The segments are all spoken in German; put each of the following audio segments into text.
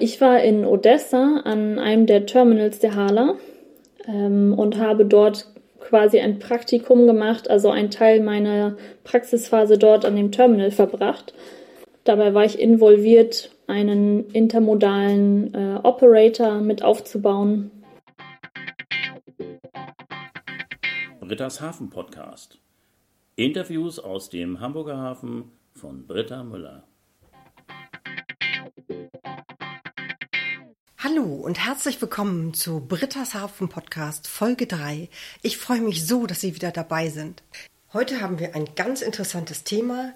Ich war in Odessa an einem der Terminals der Hala ähm, und habe dort quasi ein Praktikum gemacht, also einen Teil meiner Praxisphase dort an dem Terminal verbracht. Dabei war ich involviert, einen intermodalen äh, Operator mit aufzubauen. Britta's Hafen Podcast. Interviews aus dem Hamburger Hafen von Britta Müller. Hallo und herzlich willkommen zu Britta's Hafen Podcast Folge 3. Ich freue mich so, dass Sie wieder dabei sind. Heute haben wir ein ganz interessantes Thema.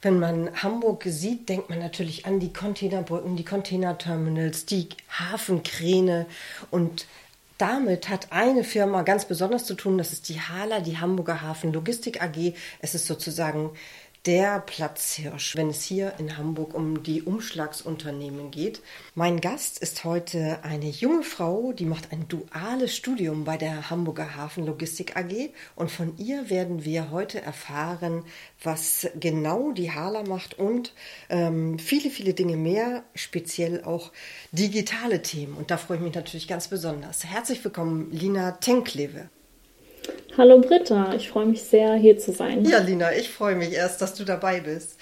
Wenn man Hamburg sieht, denkt man natürlich an die Containerbrücken, die Containerterminals, die Hafenkräne und damit hat eine Firma ganz besonders zu tun, das ist die Hala, die Hamburger Hafen Logistik AG. Es ist sozusagen der Platzhirsch, wenn es hier in Hamburg um die Umschlagsunternehmen geht. Mein Gast ist heute eine junge Frau, die macht ein duales Studium bei der Hamburger Hafen Logistik AG und von ihr werden wir heute erfahren, was genau die Hala macht und ähm, viele, viele Dinge mehr, speziell auch digitale Themen. Und da freue ich mich natürlich ganz besonders. Herzlich willkommen, Lina Tenklewe. Hallo Britta, ich freue mich sehr, hier zu sein. Ja, Lina, ich freue mich erst, dass du dabei bist.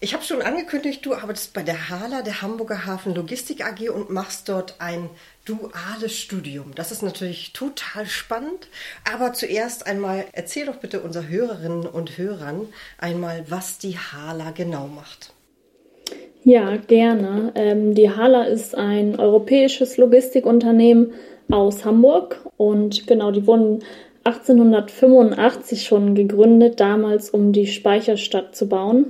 Ich habe schon angekündigt, du arbeitest bei der HALA, der Hamburger Hafen Logistik AG, und machst dort ein duales Studium. Das ist natürlich total spannend. Aber zuerst einmal, erzähl doch bitte unseren Hörerinnen und Hörern einmal, was die HALA genau macht. Ja, gerne. Ähm, die HALA ist ein europäisches Logistikunternehmen aus Hamburg und genau, die wurden 1885 schon gegründet, damals um die Speicherstadt zu bauen.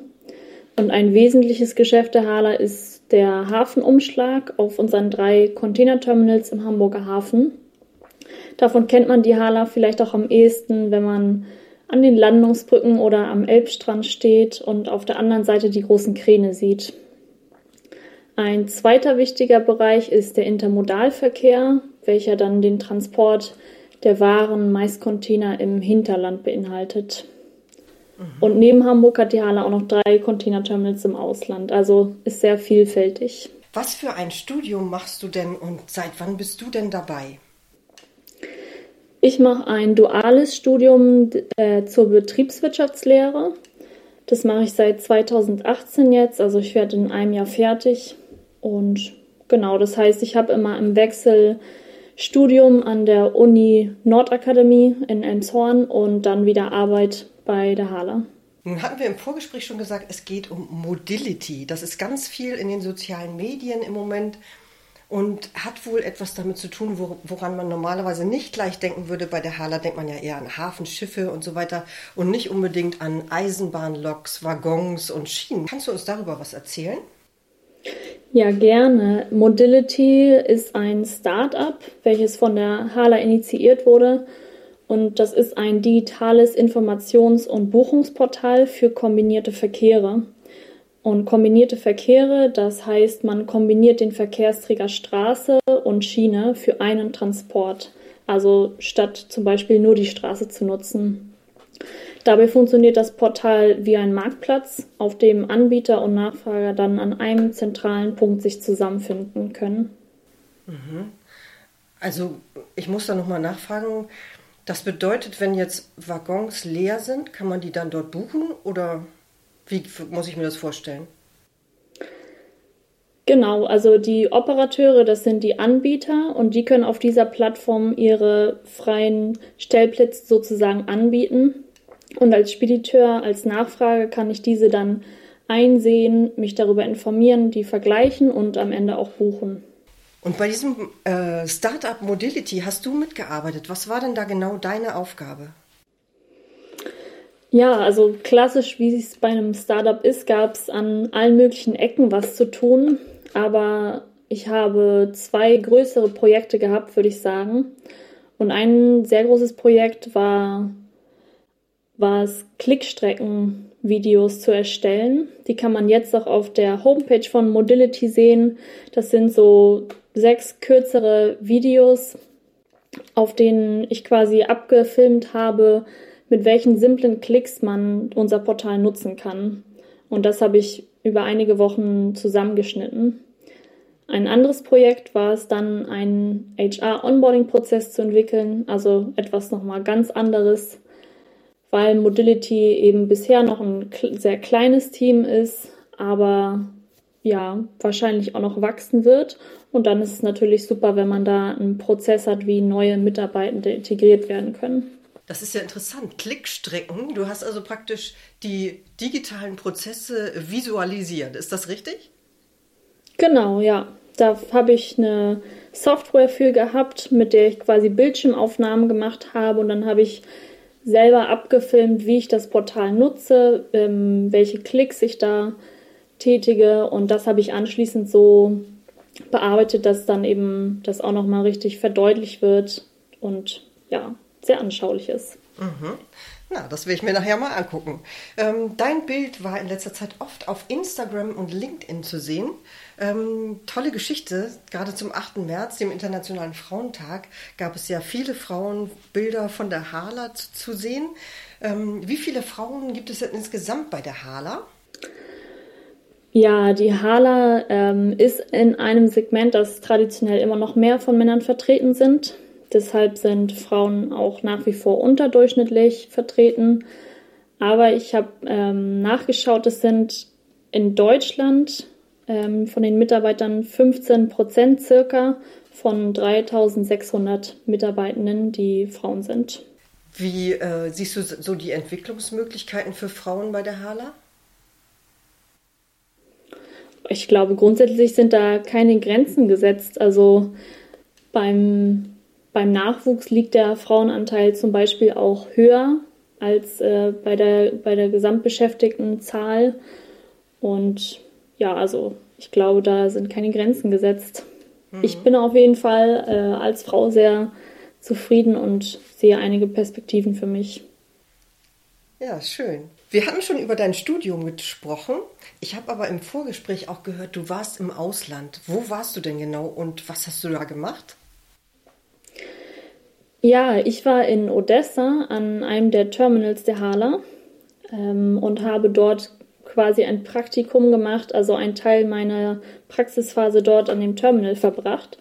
Und ein wesentliches Geschäft der Hala ist der Hafenumschlag auf unseren drei Containerterminals im Hamburger Hafen. Davon kennt man die Hala vielleicht auch am ehesten, wenn man an den Landungsbrücken oder am Elbstrand steht und auf der anderen Seite die großen Kräne sieht. Ein zweiter wichtiger Bereich ist der Intermodalverkehr, welcher dann den Transport der Waren meist Container im Hinterland beinhaltet. Mhm. Und neben Hamburg hat die Halle auch noch drei Containerterminals im Ausland, also ist sehr vielfältig. Was für ein Studium machst du denn und seit wann bist du denn dabei? Ich mache ein duales Studium äh, zur Betriebswirtschaftslehre. Das mache ich seit 2018 jetzt, also ich werde in einem Jahr fertig. Und genau, das heißt, ich habe immer im Wechsel Studium an der Uni Nordakademie in Elmshorn und dann wieder Arbeit bei der Hala. Nun hatten wir im Vorgespräch schon gesagt, es geht um Modility. Das ist ganz viel in den sozialen Medien im Moment und hat wohl etwas damit zu tun, woran man normalerweise nicht gleich denken würde. Bei der Hala denkt man ja eher an Hafenschiffe und so weiter und nicht unbedingt an Eisenbahnloks, Waggons und Schienen. Kannst du uns darüber was erzählen? Ja, gerne. Modility ist ein Start-up, welches von der Hala initiiert wurde. Und das ist ein digitales Informations- und Buchungsportal für kombinierte Verkehre. Und kombinierte Verkehre, das heißt, man kombiniert den Verkehrsträger Straße und Schiene für einen Transport. Also statt zum Beispiel nur die Straße zu nutzen. Dabei funktioniert das Portal wie ein Marktplatz, auf dem Anbieter und Nachfrager dann an einem zentralen Punkt sich zusammenfinden können. Mhm. Also ich muss da nochmal nachfragen. Das bedeutet, wenn jetzt Waggons leer sind, kann man die dann dort buchen oder wie muss ich mir das vorstellen? Genau, also die Operateure, das sind die Anbieter und die können auf dieser Plattform ihre freien Stellplätze sozusagen anbieten. Und als Spediteur, als Nachfrage kann ich diese dann einsehen, mich darüber informieren, die vergleichen und am Ende auch buchen. Und bei diesem äh, Startup Modility hast du mitgearbeitet. Was war denn da genau deine Aufgabe? Ja, also klassisch, wie es bei einem Startup ist, gab es an allen möglichen Ecken was zu tun. Aber ich habe zwei größere Projekte gehabt, würde ich sagen. Und ein sehr großes Projekt war war es, Klickstreckenvideos zu erstellen. Die kann man jetzt auch auf der Homepage von Modility sehen. Das sind so sechs kürzere Videos, auf denen ich quasi abgefilmt habe, mit welchen simplen Klicks man unser Portal nutzen kann. Und das habe ich über einige Wochen zusammengeschnitten. Ein anderes Projekt war es dann, einen HR-Onboarding-Prozess zu entwickeln, also etwas nochmal ganz anderes, weil Modility eben bisher noch ein sehr kleines Team ist, aber ja, wahrscheinlich auch noch wachsen wird. Und dann ist es natürlich super, wenn man da einen Prozess hat, wie neue Mitarbeitende integriert werden können. Das ist ja interessant. Klickstrecken. Du hast also praktisch die digitalen Prozesse visualisiert. Ist das richtig? Genau, ja. Da habe ich eine Software für gehabt, mit der ich quasi Bildschirmaufnahmen gemacht habe und dann habe ich selber abgefilmt, wie ich das Portal nutze, ähm, welche Klicks ich da tätige und das habe ich anschließend so bearbeitet, dass dann eben das auch nochmal richtig verdeutlicht wird und ja, sehr anschaulich ist. Mhm. Na, das will ich mir nachher mal angucken. Ähm, dein Bild war in letzter Zeit oft auf Instagram und LinkedIn zu sehen. Ähm, tolle Geschichte, gerade zum 8. März, dem Internationalen Frauentag, gab es ja viele Frauenbilder von der Hala zu, zu sehen. Ähm, wie viele Frauen gibt es denn insgesamt bei der Hala? Ja, die Hala ähm, ist in einem Segment, das traditionell immer noch mehr von Männern vertreten sind. Deshalb sind Frauen auch nach wie vor unterdurchschnittlich vertreten. Aber ich habe ähm, nachgeschaut, es sind in Deutschland ähm, von den Mitarbeitern 15 Prozent circa von 3600 Mitarbeitenden, die Frauen sind. Wie äh, siehst du so die Entwicklungsmöglichkeiten für Frauen bei der Hala? Ich glaube, grundsätzlich sind da keine Grenzen gesetzt. Also beim beim Nachwuchs liegt der Frauenanteil zum Beispiel auch höher als äh, bei, der, bei der gesamtbeschäftigten Zahl. Und ja, also ich glaube, da sind keine Grenzen gesetzt. Mhm. Ich bin auf jeden Fall äh, als Frau sehr zufrieden und sehe einige Perspektiven für mich. Ja, schön. Wir hatten schon über dein Studium gesprochen. Ich habe aber im Vorgespräch auch gehört, du warst im Ausland. Wo warst du denn genau und was hast du da gemacht? Ja, ich war in Odessa an einem der Terminals der Hala ähm, und habe dort quasi ein Praktikum gemacht, also einen Teil meiner Praxisphase dort an dem Terminal verbracht.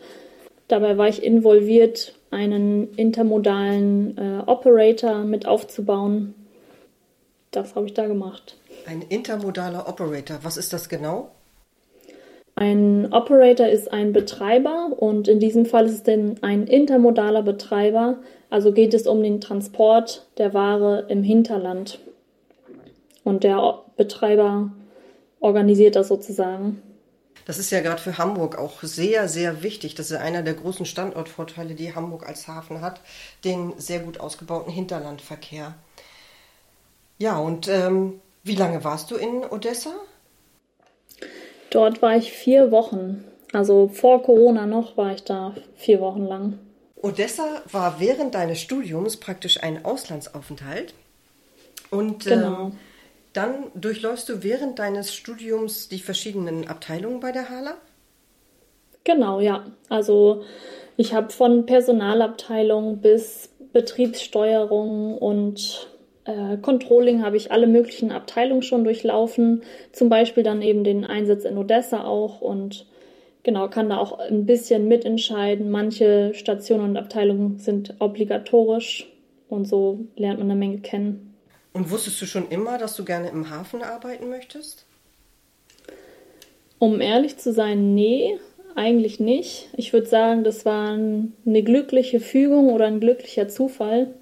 Dabei war ich involviert, einen intermodalen äh, Operator mit aufzubauen. Das habe ich da gemacht. Ein intermodaler Operator, was ist das genau? Ein Operator ist ein Betreiber und in diesem Fall ist es denn ein intermodaler Betreiber. Also geht es um den Transport der Ware im Hinterland. Und der Betreiber organisiert das sozusagen. Das ist ja gerade für Hamburg auch sehr, sehr wichtig. Das ist einer der großen Standortvorteile, die Hamburg als Hafen hat, den sehr gut ausgebauten Hinterlandverkehr. Ja, und ähm, wie lange warst du in Odessa? Dort war ich vier Wochen. Also vor Corona noch war ich da vier Wochen lang. Odessa war während deines Studiums praktisch ein Auslandsaufenthalt. Und genau. ähm, dann durchläufst du während deines Studiums die verschiedenen Abteilungen bei der Hala? Genau, ja. Also ich habe von Personalabteilung bis Betriebssteuerung und äh, Controlling habe ich alle möglichen Abteilungen schon durchlaufen, zum Beispiel dann eben den Einsatz in Odessa auch und genau kann da auch ein bisschen mitentscheiden. Manche Stationen und Abteilungen sind obligatorisch und so lernt man eine Menge kennen. Und wusstest du schon immer, dass du gerne im Hafen arbeiten möchtest? Um ehrlich zu sein, nee, eigentlich nicht. Ich würde sagen, das war eine glückliche Fügung oder ein glücklicher Zufall.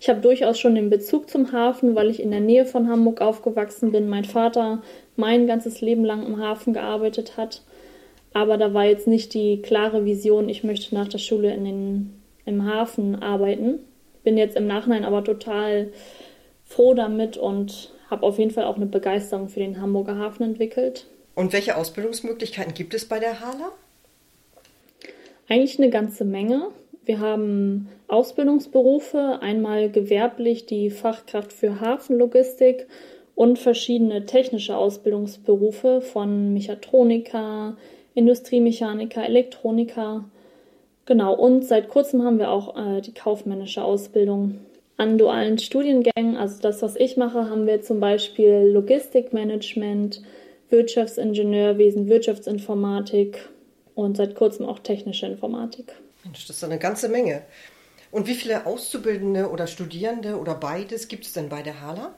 Ich habe durchaus schon den Bezug zum Hafen, weil ich in der Nähe von Hamburg aufgewachsen bin. Mein Vater mein ganzes Leben lang im Hafen gearbeitet hat. Aber da war jetzt nicht die klare Vision, ich möchte nach der Schule in den, im Hafen arbeiten. Bin jetzt im Nachhinein aber total froh damit und habe auf jeden Fall auch eine Begeisterung für den Hamburger Hafen entwickelt. Und welche Ausbildungsmöglichkeiten gibt es bei der Hala? Eigentlich eine ganze Menge. Wir haben Ausbildungsberufe, einmal gewerblich die Fachkraft für Hafenlogistik und verschiedene technische Ausbildungsberufe von Mechatroniker, Industriemechaniker, Elektroniker. Genau, und seit kurzem haben wir auch äh, die kaufmännische Ausbildung. An dualen Studiengängen, also das, was ich mache, haben wir zum Beispiel Logistikmanagement, Wirtschaftsingenieurwesen, Wirtschaftsinformatik, und seit kurzem auch technische Informatik. Mensch, das ist eine ganze Menge. Und wie viele Auszubildende oder Studierende oder beides gibt es denn bei der HALA?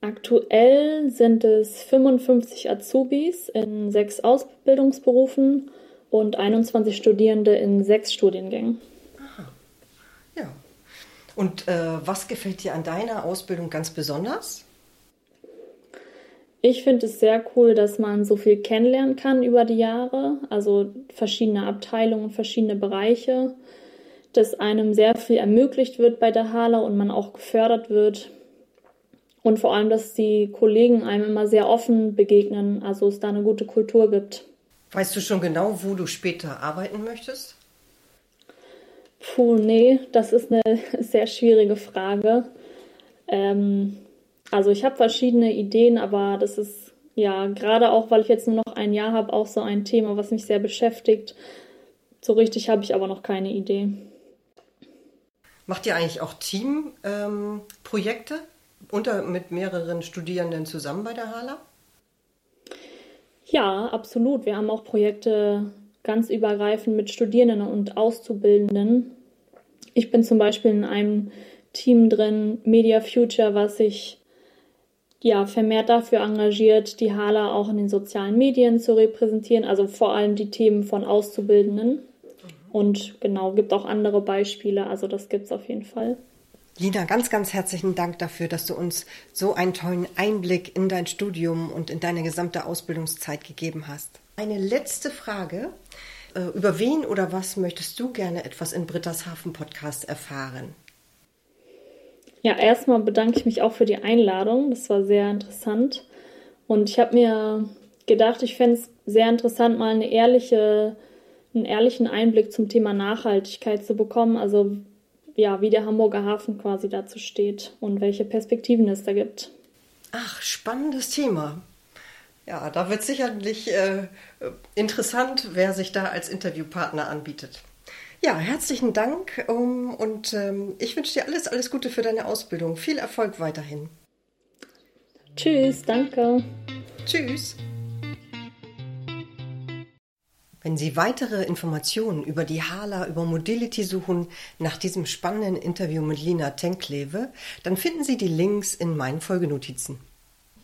Aktuell sind es 55 Azubis in sechs Ausbildungsberufen und 21 Studierende in sechs Studiengängen. Aha. Ja. Und äh, was gefällt dir an deiner Ausbildung ganz besonders? Ich finde es sehr cool, dass man so viel kennenlernen kann über die Jahre, also verschiedene Abteilungen, verschiedene Bereiche, dass einem sehr viel ermöglicht wird bei der Hala und man auch gefördert wird und vor allem, dass die Kollegen einem immer sehr offen begegnen, also es da eine gute Kultur gibt. Weißt du schon genau, wo du später arbeiten möchtest? Puh, nee, das ist eine sehr schwierige Frage. Ähm, also ich habe verschiedene Ideen, aber das ist ja gerade auch, weil ich jetzt nur noch ein Jahr habe, auch so ein Thema, was mich sehr beschäftigt. So richtig habe ich aber noch keine Idee. Macht ihr eigentlich auch Teamprojekte? Ähm, unter, mit mehreren Studierenden zusammen bei der HALA? Ja, absolut. Wir haben auch Projekte ganz übergreifend mit Studierenden und Auszubildenden. Ich bin zum Beispiel in einem Team drin, Media Future, was sich ja, vermehrt dafür engagiert, die HALA auch in den sozialen Medien zu repräsentieren, also vor allem die Themen von Auszubildenden. Und genau, gibt auch andere Beispiele, also das gibt es auf jeden Fall. Lina, ganz, ganz herzlichen Dank dafür, dass du uns so einen tollen Einblick in dein Studium und in deine gesamte Ausbildungszeit gegeben hast. Eine letzte Frage. Äh, über wen oder was möchtest du gerne etwas in Britta's Hafen Podcast erfahren? Ja, erstmal bedanke ich mich auch für die Einladung. Das war sehr interessant. Und ich habe mir gedacht, ich fände es sehr interessant, mal eine ehrliche, einen ehrlichen Einblick zum Thema Nachhaltigkeit zu bekommen. Also ja, wie der Hamburger Hafen quasi dazu steht und welche Perspektiven es da gibt. Ach, spannendes Thema. Ja, da wird sicherlich äh, interessant, wer sich da als Interviewpartner anbietet. Ja, herzlichen Dank und ähm, ich wünsche dir alles, alles Gute für deine Ausbildung. Viel Erfolg weiterhin. Tschüss, danke. Tschüss. Wenn Sie weitere Informationen über die Hala, über Modility suchen, nach diesem spannenden Interview mit Lina Tenklewe, dann finden Sie die Links in meinen Folgenotizen.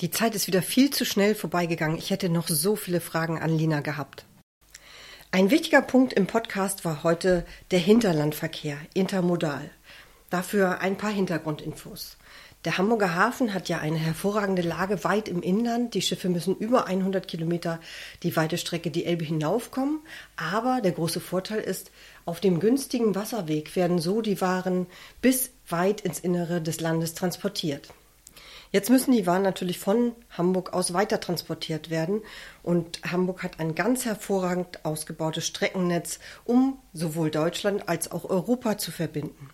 Die Zeit ist wieder viel zu schnell vorbeigegangen. Ich hätte noch so viele Fragen an Lina gehabt. Ein wichtiger Punkt im Podcast war heute der Hinterlandverkehr, intermodal. Dafür ein paar Hintergrundinfos. Der Hamburger Hafen hat ja eine hervorragende Lage weit im Inland. Die Schiffe müssen über 100 Kilometer die weite Strecke die Elbe hinaufkommen. Aber der große Vorteil ist, auf dem günstigen Wasserweg werden so die Waren bis weit ins Innere des Landes transportiert. Jetzt müssen die Waren natürlich von Hamburg aus weiter transportiert werden und Hamburg hat ein ganz hervorragend ausgebautes Streckennetz, um sowohl Deutschland als auch Europa zu verbinden.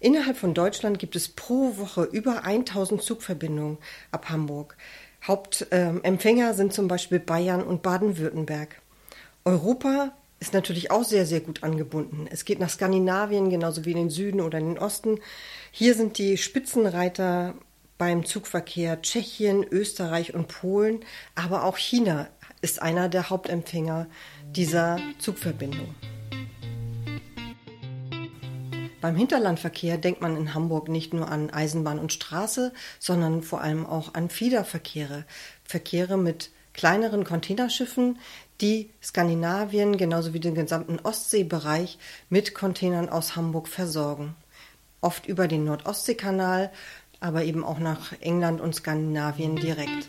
Innerhalb von Deutschland gibt es pro Woche über 1000 Zugverbindungen ab Hamburg. Hauptempfänger äh, sind zum Beispiel Bayern und Baden-Württemberg. Europa ist natürlich auch sehr, sehr gut angebunden. Es geht nach Skandinavien, genauso wie in den Süden oder in den Osten. Hier sind die Spitzenreiter beim Zugverkehr Tschechien, Österreich und Polen, aber auch China ist einer der Hauptempfänger dieser Zugverbindung. Beim Hinterlandverkehr denkt man in Hamburg nicht nur an Eisenbahn und Straße, sondern vor allem auch an Fiederverkehre. Verkehre mit kleineren Containerschiffen, die Skandinavien genauso wie den gesamten Ostseebereich mit Containern aus Hamburg versorgen. Oft über den Nord-Ostsee-Kanal, aber eben auch nach England und Skandinavien direkt.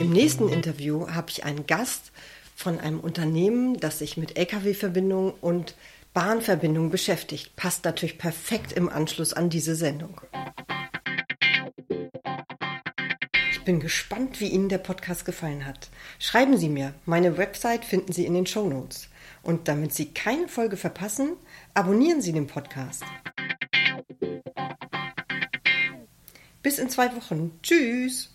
Im nächsten Interview habe ich einen Gast, von einem Unternehmen, das sich mit Lkw-Verbindungen und Bahnverbindungen beschäftigt. Passt natürlich perfekt im Anschluss an diese Sendung. Ich bin gespannt, wie Ihnen der Podcast gefallen hat. Schreiben Sie mir. Meine Website finden Sie in den Show Notes. Und damit Sie keine Folge verpassen, abonnieren Sie den Podcast. Bis in zwei Wochen. Tschüss.